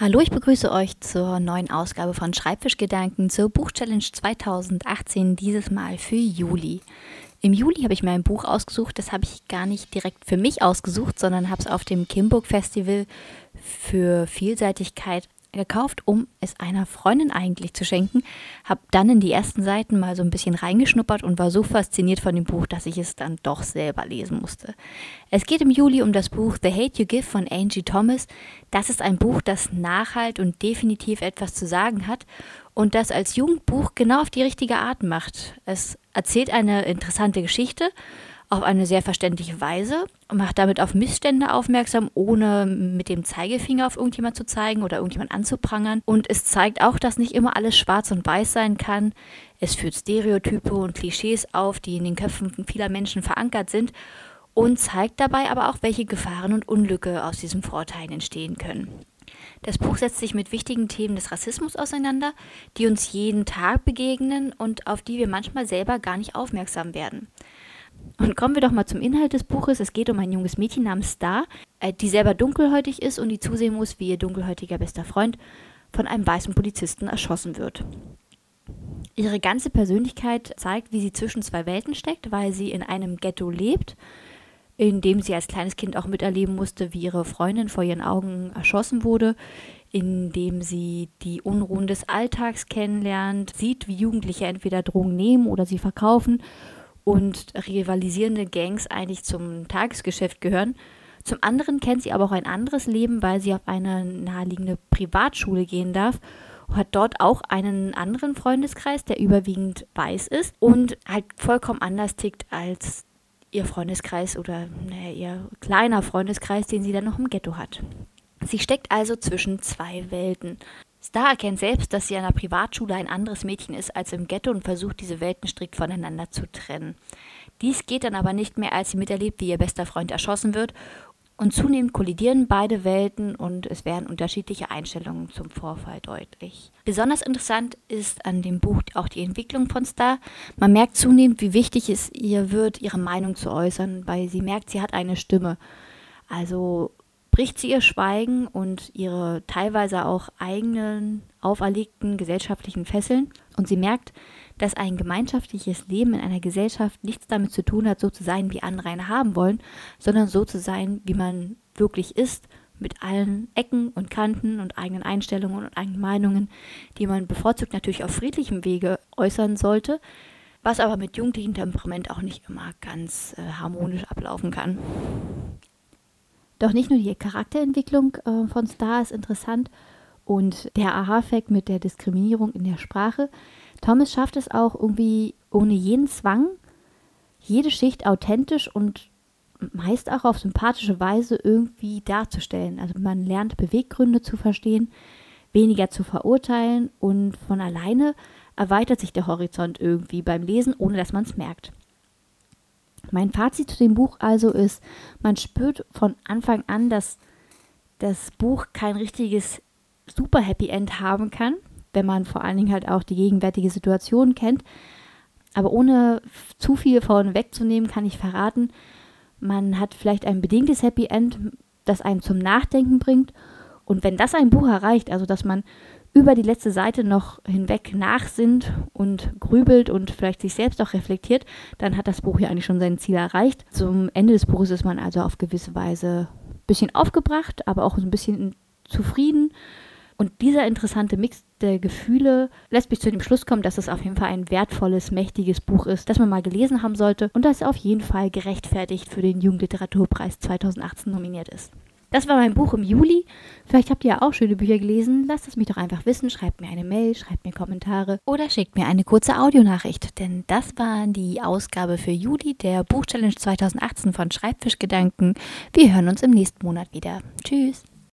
Hallo, ich begrüße euch zur neuen Ausgabe von Schreibfischgedanken zur Buchchallenge 2018, dieses Mal für Juli. Im Juli habe ich mir ein Buch ausgesucht, das habe ich gar nicht direkt für mich ausgesucht, sondern habe es auf dem Kimburg Festival für Vielseitigkeit gekauft, um es einer Freundin eigentlich zu schenken. Habe dann in die ersten Seiten mal so ein bisschen reingeschnuppert und war so fasziniert von dem Buch, dass ich es dann doch selber lesen musste. Es geht im Juli um das Buch The Hate You Give von Angie Thomas. Das ist ein Buch, das nachhalt und definitiv etwas zu sagen hat und das als Jugendbuch genau auf die richtige Art macht. Es erzählt eine interessante Geschichte auf eine sehr verständliche Weise und macht damit auf Missstände aufmerksam, ohne mit dem Zeigefinger auf irgendjemand zu zeigen oder irgendjemand anzuprangern. Und es zeigt auch, dass nicht immer alles schwarz und weiß sein kann. Es führt Stereotype und Klischees auf, die in den Köpfen vieler Menschen verankert sind und zeigt dabei aber auch, welche Gefahren und Unlücke aus diesen Vorteilen entstehen können. Das Buch setzt sich mit wichtigen Themen des Rassismus auseinander, die uns jeden Tag begegnen und auf die wir manchmal selber gar nicht aufmerksam werden. Und kommen wir doch mal zum Inhalt des Buches. Es geht um ein junges Mädchen namens Star, äh, die selber dunkelhäutig ist und die zusehen muss, wie ihr dunkelhäutiger bester Freund von einem weißen Polizisten erschossen wird. Ihre ganze Persönlichkeit zeigt, wie sie zwischen zwei Welten steckt, weil sie in einem Ghetto lebt, in dem sie als kleines Kind auch miterleben musste, wie ihre Freundin vor ihren Augen erschossen wurde, in dem sie die Unruhen des Alltags kennenlernt, sieht, wie Jugendliche entweder Drogen nehmen oder sie verkaufen und rivalisierende Gangs eigentlich zum Tagesgeschäft gehören. Zum anderen kennt sie aber auch ein anderes Leben, weil sie auf eine naheliegende Privatschule gehen darf hat dort auch einen anderen Freundeskreis, der überwiegend weiß ist und halt vollkommen anders tickt als ihr Freundeskreis oder naja, ihr kleiner Freundeskreis, den sie dann noch im Ghetto hat. Sie steckt also zwischen zwei Welten. Star erkennt selbst, dass sie an der Privatschule ein anderes Mädchen ist als im Ghetto und versucht, diese Welten strikt voneinander zu trennen. Dies geht dann aber nicht mehr, als sie miterlebt, wie ihr bester Freund erschossen wird. Und zunehmend kollidieren beide Welten und es werden unterschiedliche Einstellungen zum Vorfall deutlich. Besonders interessant ist an dem Buch auch die Entwicklung von Star. Man merkt zunehmend, wie wichtig es ihr wird, ihre Meinung zu äußern, weil sie merkt, sie hat eine Stimme. Also bricht sie ihr Schweigen und ihre teilweise auch eigenen auferlegten gesellschaftlichen Fesseln und sie merkt, dass ein gemeinschaftliches Leben in einer Gesellschaft nichts damit zu tun hat, so zu sein, wie andere eine haben wollen, sondern so zu sein, wie man wirklich ist, mit allen Ecken und Kanten und eigenen Einstellungen und eigenen Meinungen, die man bevorzugt natürlich auf friedlichem Wege äußern sollte, was aber mit jugendlichem Temperament auch nicht immer ganz äh, harmonisch ablaufen kann. Doch nicht nur die Charakterentwicklung äh, von Star ist interessant und der Aha-Effekt mit der Diskriminierung in der Sprache. Thomas schafft es auch irgendwie ohne jeden Zwang, jede Schicht authentisch und meist auch auf sympathische Weise irgendwie darzustellen. Also man lernt Beweggründe zu verstehen, weniger zu verurteilen und von alleine erweitert sich der Horizont irgendwie beim Lesen, ohne dass man es merkt. Mein Fazit zu dem Buch also ist, man spürt von Anfang an, dass das Buch kein richtiges super Happy End haben kann, wenn man vor allen Dingen halt auch die gegenwärtige Situation kennt. Aber ohne zu viel vorne wegzunehmen, kann ich verraten, man hat vielleicht ein bedingtes Happy End, das einen zum Nachdenken bringt. Und wenn das ein Buch erreicht, also dass man über die letzte Seite noch hinweg nachsinnt und grübelt und vielleicht sich selbst auch reflektiert, dann hat das Buch ja eigentlich schon sein Ziel erreicht. Zum Ende des Buches ist man also auf gewisse Weise ein bisschen aufgebracht, aber auch ein bisschen zufrieden. Und dieser interessante Mix der Gefühle lässt mich zu dem Schluss kommen, dass es auf jeden Fall ein wertvolles, mächtiges Buch ist, das man mal gelesen haben sollte und das auf jeden Fall gerechtfertigt für den Jugendliteraturpreis 2018 nominiert ist. Das war mein Buch im Juli. Vielleicht habt ihr ja auch schöne Bücher gelesen. Lasst es mich doch einfach wissen. Schreibt mir eine Mail, schreibt mir Kommentare oder schickt mir eine kurze Audionachricht. Denn das war die Ausgabe für Juli der Buchchallenge 2018 von Schreibfischgedanken. Wir hören uns im nächsten Monat wieder. Tschüss.